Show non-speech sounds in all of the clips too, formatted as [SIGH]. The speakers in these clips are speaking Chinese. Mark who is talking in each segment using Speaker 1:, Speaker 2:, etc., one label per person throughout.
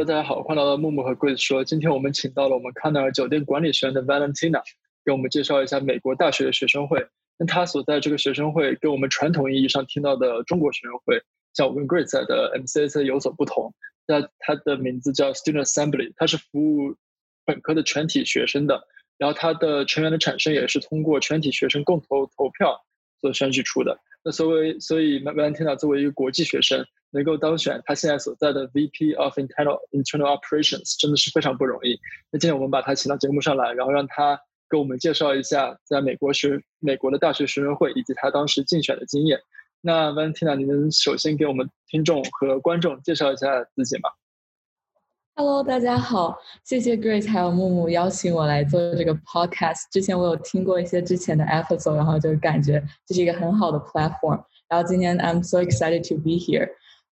Speaker 1: 大家好，欢迎来到木木和柜子说。今天我们请到了我们康奈尔酒店管理学院的 Valentina，给我们介绍一下美国大学的学生会。那他所在这个学生会跟我们传统意义上听到的中国学生会，像我跟 Grace 在的 mca 有所不同。那它的名字叫 Student Assembly，它是服务本科的全体学生的。然后它的成员的产生也是通过全体学生共同投票所选举出的。那所谓，所以 Valentina 作为一个国际学生。能够当选他现在所在的 VP of Internal Internal Operations 真的是非常不容易。那今天我们把他请到节目上来，然后让他给我们介绍一下在美国学美国的大学学生会以及他当时竞选的经验。那 Valentina，你能首先给我们听众和观众介绍一下自己吗
Speaker 2: ？Hello，大家好，谢谢 Grace 还有木木邀请我来做这个 podcast。之前我有听过一些之前的 episode，然后就感觉这是一个很好的 platform。然后今天 I'm so excited to be here。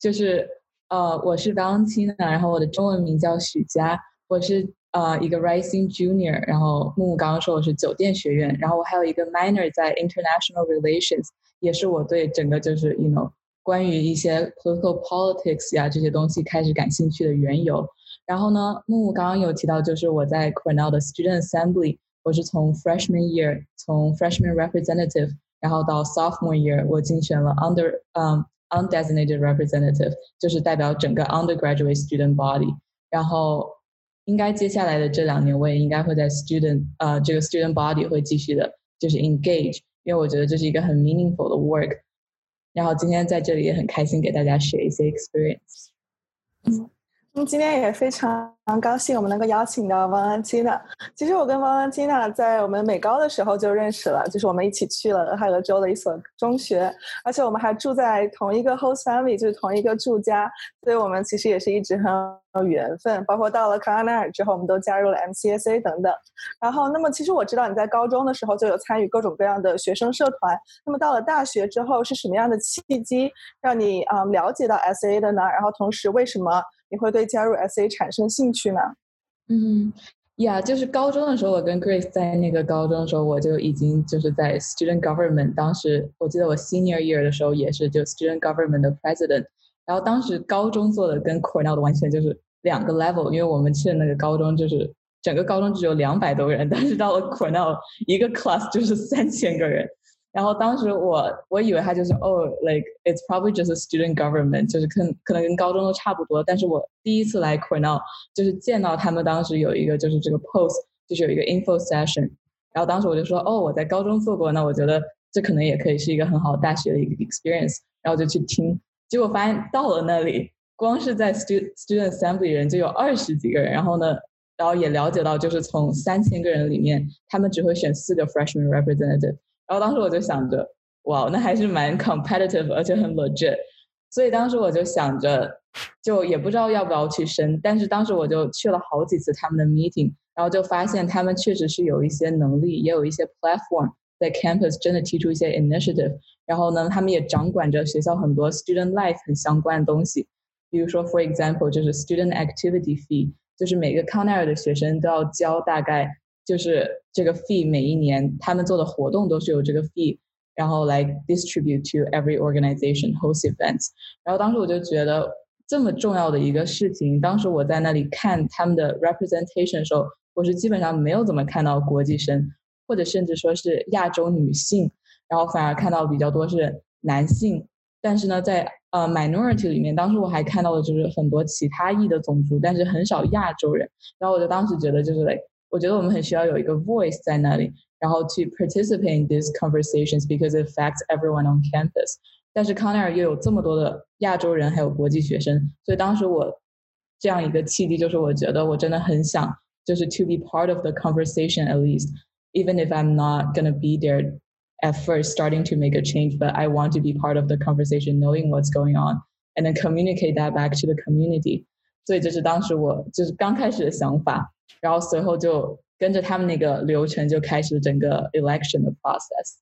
Speaker 2: 就是呃，我是钢琴的然后我的中文名叫许佳，我是呃一个 Rising Junior，然后木木刚刚说我是酒店学院，然后我还有一个 minor 在 International Relations，也是我对整个就是 you know 关于一些 political politics 呀这些东西开始感兴趣的缘由。然后呢，木木刚刚有提到就是我在 Cornell 的 Student Assembly，我是从 Freshman Year 从 Freshman Representative，然后到 Sophomore Year 我竞选了 Under 嗯。Undesignated representative 就是代表整个 undergraduate student body，然后应该接下来的这两年我也应该会在 student 呃这个 student body 会继续的，就是 engage，因为我觉得这是一个很 meaningful 的 work。然后今天在这里也很开心给大家 share 一些 experience。
Speaker 3: 今天也非常高兴我们能够邀请到王安基娜。其实我跟王安基娜在我们美高的时候就认识了，就是我们一起去了俄亥俄州的一所中学，而且我们还住在同一个 host family，就是同一个住家，所以我们其实也是一直很有缘分。包括到了康奈尔之后，我们都加入了 MCSA 等等。然后，那么其实我知道你在高中的时候就有参与各种各样的学生社团。那么到了大学之后，是什么样的契机让你啊了解到 SA 的呢？然后同时为什么？你会对加入 SA 产生兴趣呢？
Speaker 2: 嗯，呀，就是高中的时候，我跟 Grace 在那个高中的时候，我就已经就是在 Student Government。当时我记得我 Senior Year 的时候也是就 Student Government 的 President。然后当时高中做的跟 Cornell 的完全就是两个 level，因为我们去的那个高中就是整个高中只有两百多人，但是到了 Cornell 一个 class 就是三千个人。然后当时我我以为他就是哦，like it's probably just a student government，就是可可能跟高中都差不多。但是我第一次来 Cornell，就是见到他们当时有一个就是这个 post，就是有一个 info session。然后当时我就说哦，我在高中做过，那我觉得这可能也可以是一个很好大学的一个 experience。然后就去听，结果发现到了那里，光是在 student student assembly 人就有二十几个人。然后呢，然后也了解到就是从三千个人里面，他们只会选四个 freshman representative。然后当时我就想着，哇，那还是蛮 [LAUGHS] competitive，而且很 legit。所以当时我就想着，就也不知道要不要去申。但是当时我就去了好几次他们的 meeting，然后就发现他们确实是有一些能力，也有一些 platform 在 campus 真的提出一些 initiative。然后呢，他们也掌管着学校很多 student life 很相关的东西，比如说 for example 就是 student activity fee，就是每个康奈尔的学生都要交大概。就是这个 fee 每一年他们做的活动都是有这个 fee，然后来 distribute to every organization host events。然后当时我就觉得这么重要的一个事情，当时我在那里看他们的 representation 的时候，我是基本上没有怎么看到国际生，或者甚至说是亚洲女性，然后反而看到比较多是男性。但是呢，在呃 minority 里面，当时我还看到的就是很多其他裔的种族，但是很少亚洲人。然后我就当时觉得就是嘞。我觉得我们很需要有一个 voice 在那里，然后 to participate in these conversations because it affects everyone on campus。但是康奈尔又有这么多的亚洲人，还有国际学生，所以当时我这样一个契机，就是我觉得我真的很想，就是 to be part of the conversation at least, even if I'm not gonna be there at first starting to make a change, but I want to be part of the conversation, knowing what's going on, and then communicate that back to the community。所以这是当时我就是刚开始的想法。 然后随后就跟着他们那个流程就开始整个 election 的 process。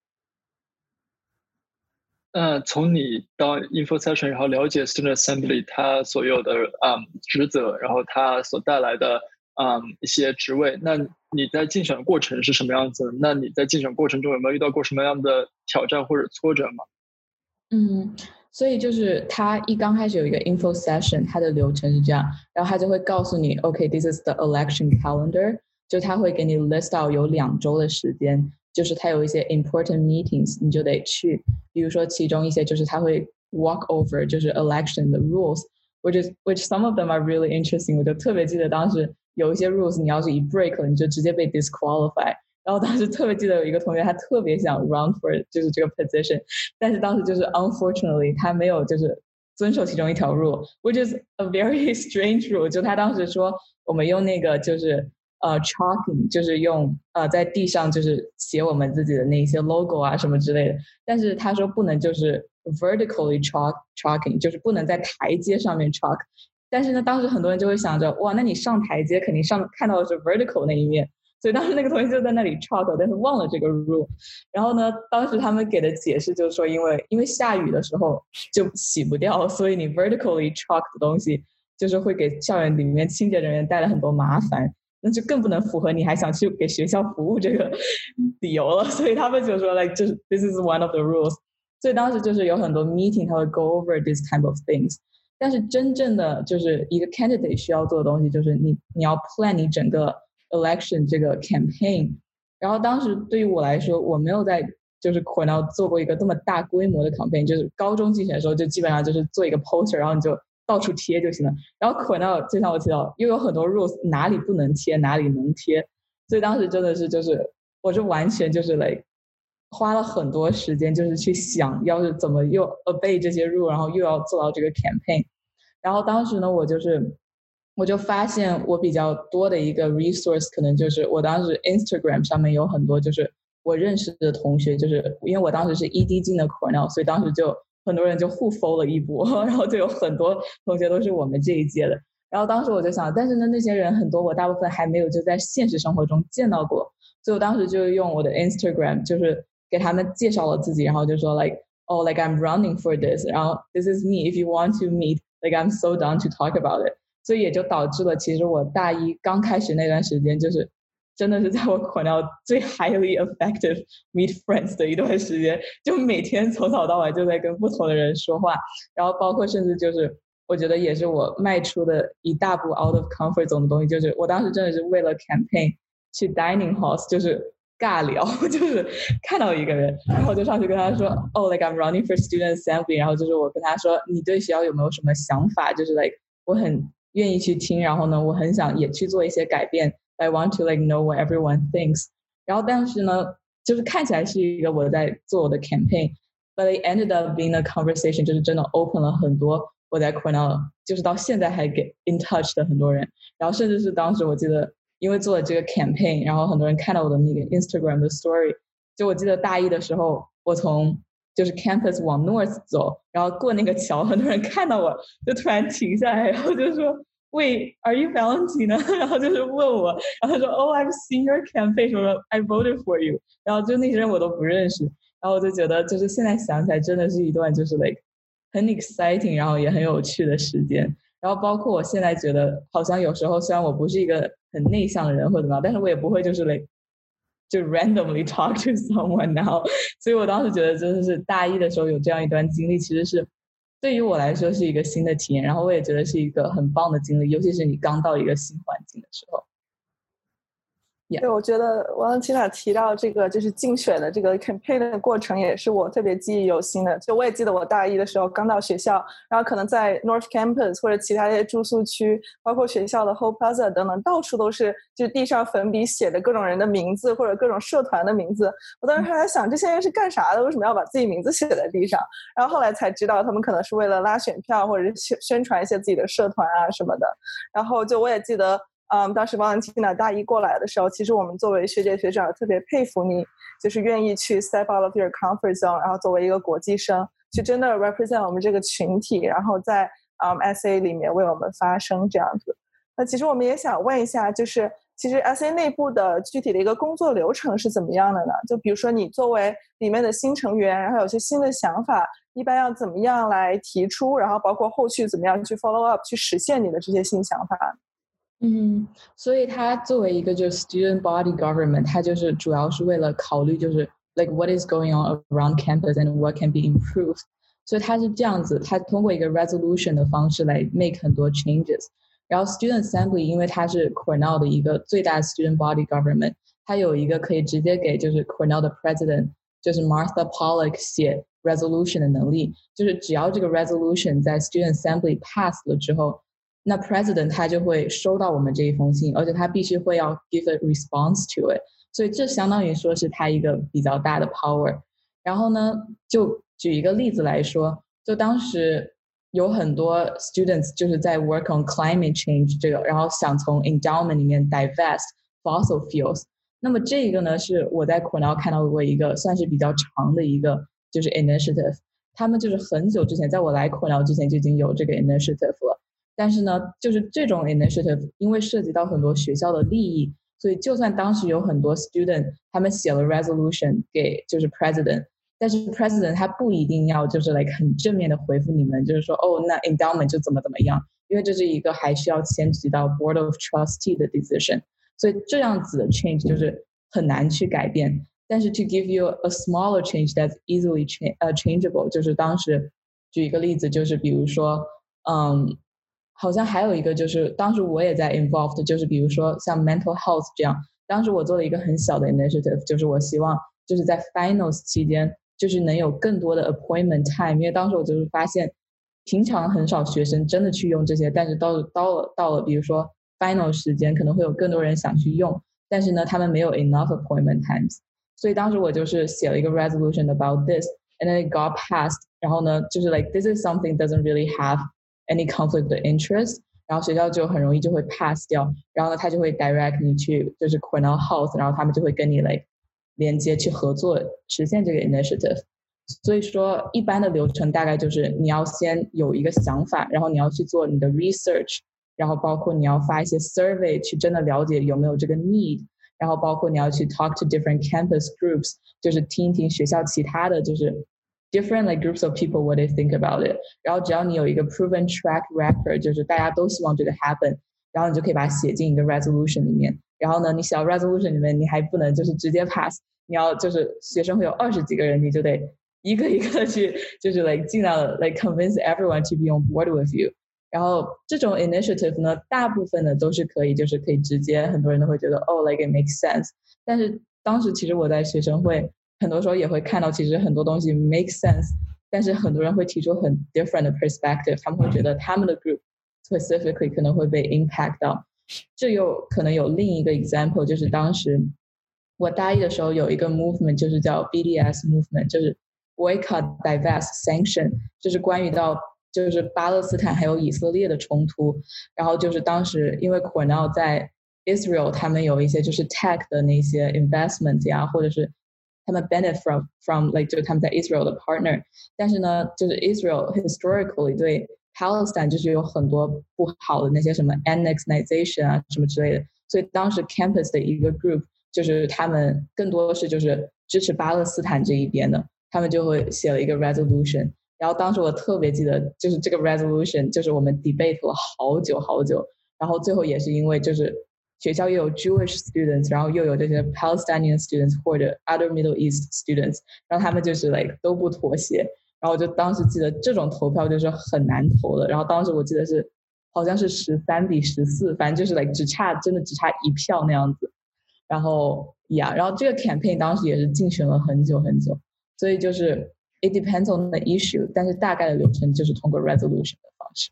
Speaker 1: 那从你到 info session，然后了解 student assembly 它所有的啊职责，然后它所带来的啊一些职位，那你在竞选的过程是什么样子？那你在竞选过程中有没有遇到过什么样的挑战或者挫折吗？
Speaker 2: 嗯，所以就是他一刚开始有一个 info session，他的流程是这样，然后他就会告诉你，OK，this is the election calendar，就他会给你 list out 有两周的时间，就是他有一些 important meetings，你就得去，比如说其中一些就是他会 walk over 就是 election 的 rules，which is which some of them are really interesting，我就特别记得当时有一些 rules，你要是一 break 了，你就直接被 disqualify。 然后当时特别记得有一个同学，他特别想 run for 就是这个 position，但是当时就是 unfortunately 他没有就是遵守其中一条 rule，which is a very [LAUGHS] strange rule。就他当时说我们用那个就是呃 chalking，就是用呃在地上就是写我们自己的那些 logo 啊什么之类的，但是他说不能就是 vertically chalk chalking，就是不能在台阶上面 chalk。但是呢，当时很多人就会想着，哇，那你上台阶肯定上看到的是 vertical 那一面。所以当时那个同学就在那里 chalk，但是忘了这个 rule。然后呢，当时他们给的解释就是说，因为因为下雨的时候就洗不掉，所以你 vertically chalk 的东西就是会给校园里面清洁人员带来很多麻烦，那就更不能符合你还想去给学校服务这个理由了。[LAUGHS] 所以他们就说，like 就是 this is one of the rules。所以当时就是有很多 meeting，他会 go over this kind of things。但是真正的就是一个 candidate 需要做的东西，就是你你要 plan 你整个。Election 这个 campaign，然后当时对于我来说，我没有在就是 Cornell 做过一个这么大规模的 campaign，就是高中竞选的时候就基本上就是做一个 poster，然后你就到处贴就行了。然后 Cornell 就像我提到，又有很多 rules，哪里不能贴，哪里能贴，所以当时真的是就是我是完全就是 like 花了很多时间，就是去想要是怎么又 obey 这些 rule，然后又要做到这个 campaign。然后当时呢，我就是。我就发现我比较多的一个 resource 可能就是我当时 Instagram 上面有很多就是我认识的同学，就是因为我当时是 ED 进的 Cornell，所以当时就很多人就互 follow 了一波，[LAUGHS] 然后就有很多同学都是我们这一届的。然后当时我就想，但是呢那些人很多，我大部分还没有就在现实生活中见到过，所以我当时就用我的 Instagram 就是给他们介绍了自己，然后就说 like oh like I'm running for this，然后 this is me if you want to meet like I'm so down to talk about it。所以也就导致了，其实我大一刚开始那段时间，就是真的是在我 Cornell 最 highly effective meet friends 的一段时间，就每天从早到晚就在跟不同的人说话，然后包括甚至就是我觉得也是我迈出的一大步 out of comfort zone 的东西，就是我当时真的是为了 campaign 去 dining house，就是尬聊，[LAUGHS] 就是看到一个人，然后就上去跟他说，哦，like I'm running for student assembly，然后就是我跟他说，你对学校有没有什么想法？就是 like 我很。愿意去听，然后呢，我很想也去做一些改变。I want to like know what everyone thinks。然后但是呢，就是看起来是一个我在做我的 campaign，but it ended up being a conversation，就是真的 open 了很多我在 Cornell，就是到现在还 get in touch 的很多人。然后甚至是当时我记得，因为做了这个 campaign，然后很多人看到我的那个 Instagram 的 story。就我记得大一的时候，我从就是 campus 往 north 走，然后过那个桥，很多人看到我就突然停下来，然后就说：“Wait, are you Valentina？” [LAUGHS] 然后就是问我，然后他说：“Oh, I've seen your campaign，什么 I voted for you。”然后就那些人我都不认识，然后我就觉得就是现在想起来真的是一段就是 like 很 exciting，然后也很有趣的时间。然后包括我现在觉得，好像有时候虽然我不是一个很内向的人或者怎么样，但是我也不会就是 like。就 randomly [LAUGHS] talk to someone now，[LAUGHS] 所以我当时觉得真的是大一的时候有这样一段经历，其实是对于我来说是一个新的体验，然后我也觉得是一个很棒的经历，尤其是你刚到一个新环境的时候。
Speaker 3: 对，我觉得王琪娜提到这个就是竞选的这个 campaign 的过程，也是我特别记忆犹新的。就我也记得我大一的时候刚到学校，然后可能在 North Campus 或者其他一些住宿区，包括学校的 Whole Plaza 等等，到处都是就是地上粉笔写的各种人的名字或者各种社团的名字。我当时还在想，这些人是干啥的？为什么要把自己名字写在地上？然后后来才知道，他们可能是为了拉选票，或者是宣宣传一些自己的社团啊什么的。然后就我也记得。嗯，当时王文清呢大一过来的时候，其实我们作为学姐学长特别佩服你，就是愿意去 step out of your comfort zone，然后作为一个国际生，去真的 represent 我们这个群体，然后在嗯 SA 里面为我们发声这样子。那其实我们也想问一下，就是其实 SA 内部的具体的一个工作流程是怎么样的呢？就比如说你作为里面的新成员，然后有些新的想法，一般要怎么样来提出，然后包括后续怎么样去 follow up 去实现你的这些新想法？
Speaker 2: 嗯，所以它作为一个就是 student body government，它就是主要是为了考虑就是 like what is going on around campus and what can be improved。 所以它是这样子，它通过一个 resolution 的方式来 make 很多 changes。然后 student assembly 因为它是 Cornell 的一个最大的 student body government，它有一个可以直接给就是 Cornell 的 president 就是 Martha Pollock 写 resolution 的能力，就是只要这个 resolution 在 student assembly pass 了之后， 那 president 他就会收到我们这一封信，而且他必须会要 give a response to it，所以这相当于说是他一个比较大的 power。然后呢，就举一个例子来说，就当时。有很多 students 就是在 work on climate change 这个，然后想从 endowment 里面 divest fossil fuels。那么这个呢，是我在 Cornell 看到过一个算是比较长的一个就是 initiative。他们就是很久之前，在我来 Cornell 之前就已经有这个 initiative 了。但是呢，就是这种 initiative 因为涉及到很多学校的利益，所以就算当时有很多 student 他们写了 resolution 给就是 president。但是 president 他不一定要就是 like 很正面的回复你们，就是说哦，那 endowment 就怎么怎么样，因为这是一个还需要牵及到 board of trustee 的 decision，所以这样子的 change 就是很难去改变。但是 to give you a smaller change that's easily change 呃 changeable，就是当时举一个例子，就是比如说，嗯，好像还有一个就是当时我也在 involved，就是比如说像 mental health 这样，当时我做了一个很小的 initiative，就是我希望就是在 finals 期间。就是能有更多的 appointment time，因为当时我就是发现，平常很少学生真的去用这些，但是到了到了到了，比如说 final 时间，可能会有更多人想去用，但是呢，他们没有 enough appointment times，所以当时我就是写了一个 resolution about this，and then it got passed，然后呢，就是 like this is something doesn't really have any conflict of interest，然后学校就很容易就会 pass 掉，然后呢，他就会 direct 你去就是 Cornell House，然后他们就会跟你 like。连接去合作实现这个 initiative，所以说一般的流程大概就是你要先有一个想法，然后你要去做你的 research，然后包括你要发一些 survey 去真的了解有没有这个 need，然后包括你要去 talk to different campus groups，就是听一听学校其他的就是 different like groups of people what they think about it，然后只要你有一个 proven track record，就是大家都希望这个 happen，然后你就可以把它写进一个 resolution 里面，然后呢，你写到 resolution 里面，你还不能就是直接 pass。你要就是学生会有二十几个人，你就得一个一个的去，就是 like 尽量 like convince everyone to be on board with you。然后这种 initiative 呢，大部分的都是可以，就是可以直接，很多人都会觉得哦，like it makes sense。但是当时其实我在学生会，很多时候也会看到，其实很多东西 make sense，但是很多人会提出很 different 的 perspective，他们会觉得他们的 group specifically 可能会被 impact 到。这又可能有另一个 example，就是当时。我大一的时候有一个 movement，就是叫 BDS movement，就是 boycott, divest, sanction，就是关于到就是巴勒斯坦还有以色列的冲突。然后就是当时因为 Cornell 在 Israel，他们有一些就是 tech 的那些 investment 呀，或者是他们 benefit from from like 就是他们在 Israel 的 partner。但是呢，就是 Israel historically 对 Palestine 就是有很多不好的那些什么 annexation 啊什么之类的。所以当时 campus 的一个 group。就是他们更多的是就是支持巴勒斯坦这一边的，他们就会写了一个 resolution。然后当时我特别记得，就是这个 resolution，就是我们 debate 了好久好久。然后最后也是因为就是学校又有 Jewish students，然后又有这些 Palestinian students 或者 other Middle East students，然后他们就是 like 都不妥协。然后我就当时记得这种投票就是很难投的。然后当时我记得是好像是十三比十四，反正就是 like 只差真的只差一票那样子。然后呀，然后这个 campaign 当时也是竞选了很久很久，所以就是 it depends on the issue，但是大概的流程就是通过 resolution 的方式。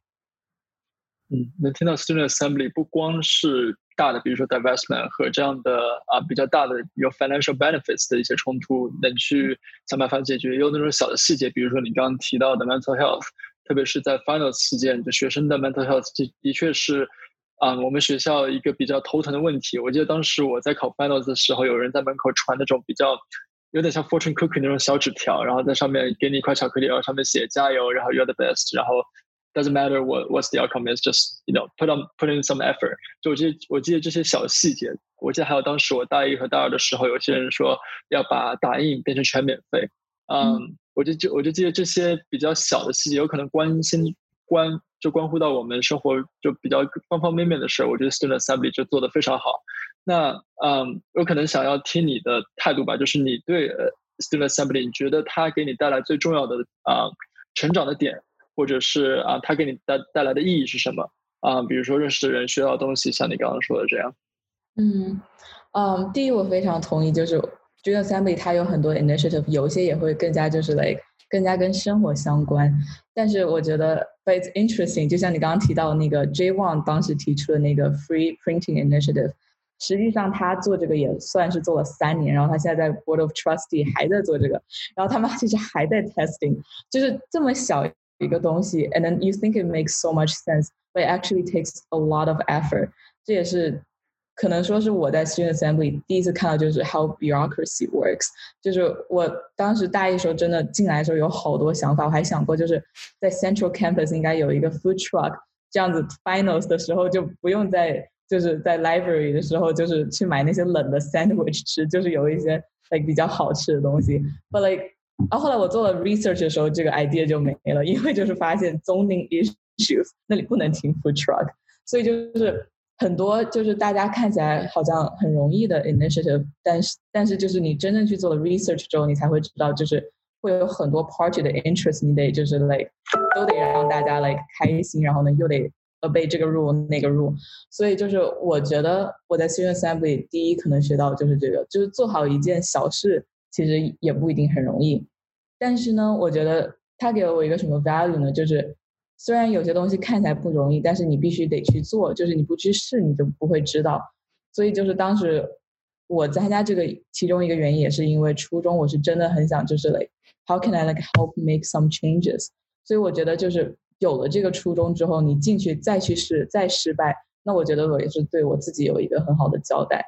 Speaker 1: 嗯，能听到 student assembly 不光是大的，比如说 divestment 和这样的啊比较大的有 financial benefits 的一些冲突，能去想办法解决，也有那种小的细节，比如说你刚刚提到的 mental health，特别是在 final 期间，就学生的 mental health 的的确是。啊，我们学校一个比较头疼的问题，我记得当时我在考 finals 的时候，有人在门口传那种比较有点像 fortune cookie 那种小纸条，然后在上面给你一块巧克力，然后上面写加油，然后 you're the best，然后 doesn't matter what what's the outcome is just you know put on put in some effort。就我记得我记得这些小细节，我记得还有当时我大一和大二的时候，有些人说要把打印变成全免费，嗯，我就就我就记得这些比较小的细节，有可能关心关。就关乎到我们生活就比较方方面面的事儿，我觉得 Student Assembly 就做的非常好。那嗯，有可能想要听你的态度吧，就是你对 Student Assembly，你觉得它给你带来最重要的啊成长的点，或者是啊，它给你带带来的意义是什么啊？比如说认识的人、学到东西，像你刚刚说的这样。
Speaker 2: 嗯嗯，第一我非常同意，就是 Student Assembly 它有很多 initiative，有些也会更加就是 like 更加跟生活相关。但是我觉得 but it's interesting，就像你刚刚提到的那个 J One 当时提出的那个 Free Printing Initiative。实际上，他做这个也算是做了三年，然后他现在在 Board of Trustee 还在做这个，然后他们其实还在 testing，就是这么小一个东西，and then you think it makes so much sense，but it actually takes a lot of effort。这也是可能说是我在 Student Assembly 第一次看到，就是 how bureaucracy works。就是我当时大一时候真的进来的时候有好多想法，我还想过就是在 Central Campus 应该有一个 food truck，这样子 Finals 的时候就不用再。就是在 library 的时候，就是去买那些冷的 sandwich 吃，就是有一些 like 比较好吃的东西。But like， 然后后来我做了 research 的时候，这个 idea 就没了，因为就是发现 zoning issues 那里不能停 food truck，所以就是很多就是大家看起来好像很容易的 initiative，但是但是就是你真正去做了 research 之后，你才会知道就是会有很多 party 的 interest，你得就是 like 都得让大家 like 开心，然后呢又得。呃，背这个 rule 那个 rule，所以就是我觉得我在 Student Assembly 第一可能学到就是这个，就是做好一件小事其实也不一定很容易。但是呢，我觉得他给了我一个什么 value 呢？就是虽然有些东西看起来不容易，但是你必须得去做，就是你不去试你就不会知道。所以就是当时我参加这个其中一个原因也是因为初中我是真的很想就是 like how can I like help make some changes？所以我觉得就是。有了这个初衷之后，你进去再去试，再失败，那我觉得我也是对我自己有一个很好的交代。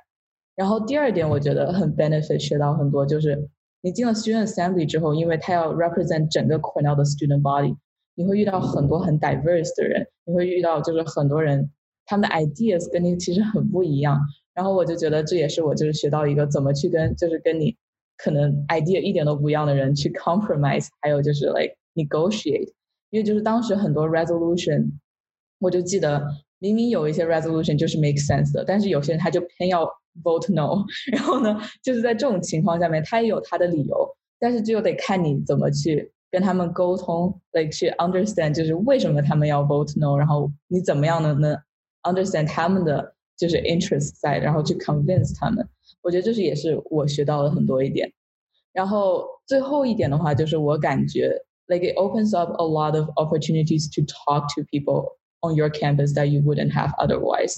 Speaker 2: 然后第二点，我觉得很 benefit 学到很多，就是你进了 student assembly 之后，因为他要 represent 整个 Cornell 的 student body，你会遇到很多很 diverse 的人，你会遇到就是很多人他们的 ideas 跟你其实很不一样。然后我就觉得这也是我就是学到一个怎么去跟就是跟你可能 idea 一点都不一样的人去 compromise，还有就是 like negotiate。因为就是当时很多 resolution，我就记得明明有一些 resolution 就是 make sense 的，但是有些人他就偏要 vote no。然后呢，就是在这种情况下面，他也有他的理由，但是就得看你怎么去跟他们沟通，like 去 understand 就是为什么他们要 vote no，然后你怎么样呢？能 understand 他们的就是 interest 在，然后去 convince 他们。我觉得这是也是我学到了很多一点。然后最后一点的话，就是我感觉。like it opens up a lot of opportunities to talk to people on your campus that you wouldn't have otherwise。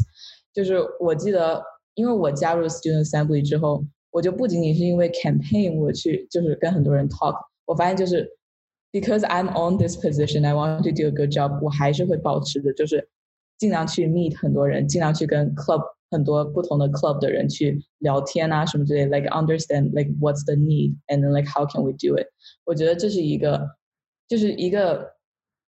Speaker 2: 就是我记得， 因为我加入 Student Assembly 之后，我就不仅仅是因为 campaign 我去就是跟很多人 talk，我发现就是 because I'm on this position, I want to do a good job，我还是会保持着就是尽量去 meet 很多人，尽量去跟 club 很多不同的 club 的人去聊天啊什么之类，like understand like what's the need and then like how can we do it。我觉得这是一个就是一个，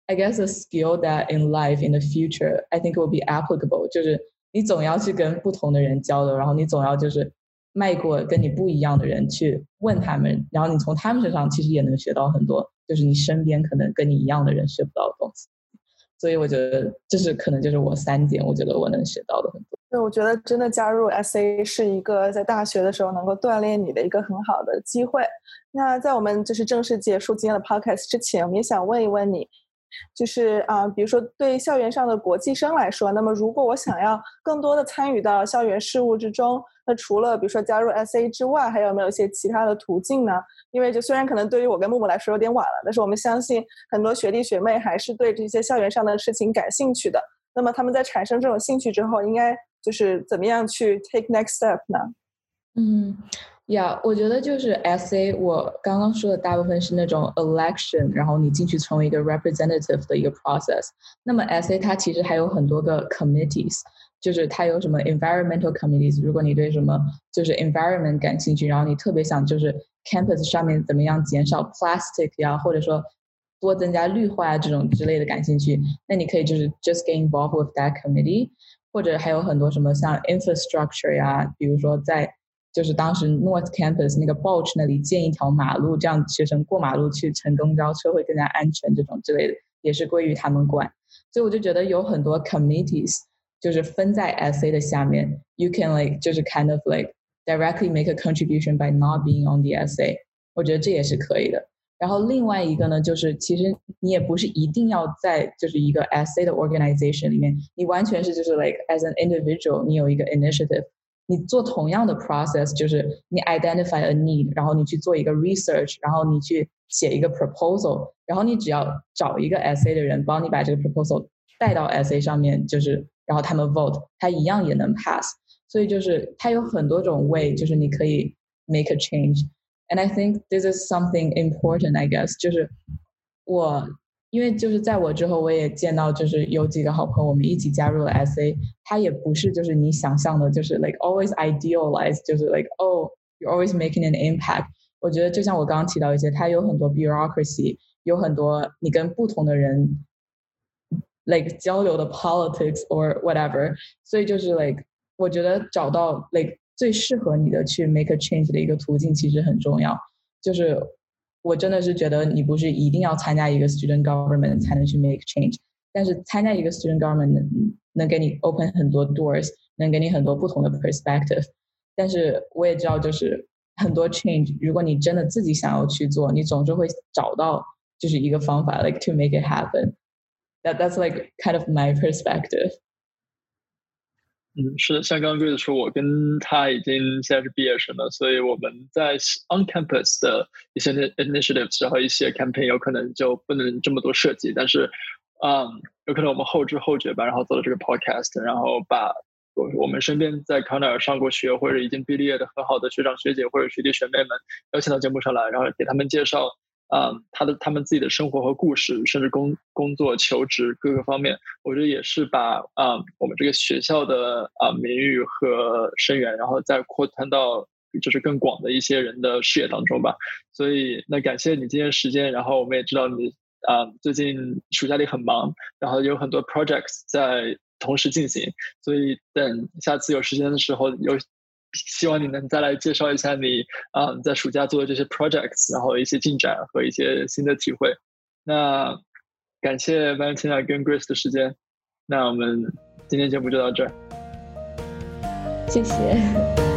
Speaker 2: I guess a skill that in life in the future I think will be applicable。就是 你总要去跟不同的人交流，然后你总要就是迈过跟你不一样的人去问他们，然后你从他们身上其实也能学到很多，就是你身边可能跟你一样的人学不到的东西。所以我觉得这是可能就是我三点，我觉得我能学到的很多。
Speaker 3: 对，我觉得真的加入 SA 是一个在大学的时候能够锻炼你的一个很好的机会。那在我们就是正式结束今天的 Podcast 之前，我们也想问一问你，就是啊，比如说对校园上的国际生来说，那么如果我想要更多的参与到校园事务之中，那除了比如说加入 SA 之外，还有没有一些其他的途径呢？因为就虽然可能对于我跟木木来说有点晚了，但是我们相信很多学弟学妹还是对这些校园上的事情感兴趣的。那么他们在产生这种兴趣之后，应该就是怎么样去 take next step 呢？
Speaker 2: 嗯，呀，我觉得就是 SA，我刚刚说的大部分是那种 election，然后你进去成为一个 representative 的一个 process。那么 SA 它其实还有很多个 committees，就是它有什么 environmental committees。如果你对什么就是 environment 感兴趣，然后你特别想就是 campus 上面怎么样减少 plastic 呀，或者说多增加绿化啊这种之类的感兴趣，那你可以就是 just get involved with that committee。或者还有很多什么像 infrastructure 呀，比如说在就是当时 North Campus 那个 Bulge 那里建一条马路，这样学生过马路去乘公交车会更加安全，这种之类的也是归于他们管。所以我就觉得有很多 committees 就是分在 SA 的下面，you can like 就是 kind of like directly make a contribution by not being on the SA。我觉得这也是可以的。 然后另外一个呢，就是其实你也不是一定要在就是一个 essay 的 organization 里面，你完全是就是 like as an individual，你有一个 initiative， 你做同样的 process，就是你 identify a need，然后你去做一个 research，然后你去写一个 proposal，然后你只要找一个 SA 的人帮你把这个 proposal 带到 SA 上面，就是然后他们 vote，它一样也能 pass。所以就是它有很多种 way，就是你可以 make a change。And I think this is something important, I guess。就是我，因为就是在我之后，我也见到就是有几个好朋友，我们一起加入了 SA。它也不是就是你想象的，就是 like always idealize，就是 like oh you're always making an impact。我觉得就像我刚刚提到一些，它有很多 bureaucracy，有很多你跟不同的人 like 交流的 politics or whatever。所以就是 like 我觉得找到 like 最适合你的去 make a change 的一个途径其实很重要，就是我真的是觉得你不是一定要参加一个 student government 才能去 make change，但是参加一个 student government 能能给你 open 很多 doors，能给你很多不同的 perspective。但是我也知道，就是很多 change，如果你真的自己想要去做，你总是会找到就是一个方法，like to make it happen。That that's like kind of my perspective。
Speaker 1: 嗯，是的，像刚刚 g r 说，我跟他已经现在是毕业生了，所以我们在 on campus 的一些 initiatives，然后一些 campaign 有可能就不能这么多设计，但是，嗯，有可能我们后知后觉吧，然后做了这个 podcast，然后把我我们身边在康奈尔上过学或者已经毕业的很好的学长学姐或者学弟学妹们邀请到节目上来，然后给他们介绍。啊，他的他们自己的生活和故事，甚至工工作、求职各个方面，我觉得也是把啊我们这个学校的啊名誉和声援，然后再扩宽到就是更广的一些人的视野当中吧。所以，那感谢你今天时间，然后我们也知道你啊最近暑假里很忙，然后有很多 projects 在同时进行，所以等下次有时间的时候有。希望你能再来介绍一下你啊在暑假做的这些 projects，然后一些进展和一些新的体会。那感谢 Valentina 跟 Grace 的时间。那我们今天节目就到这儿，
Speaker 2: 谢谢。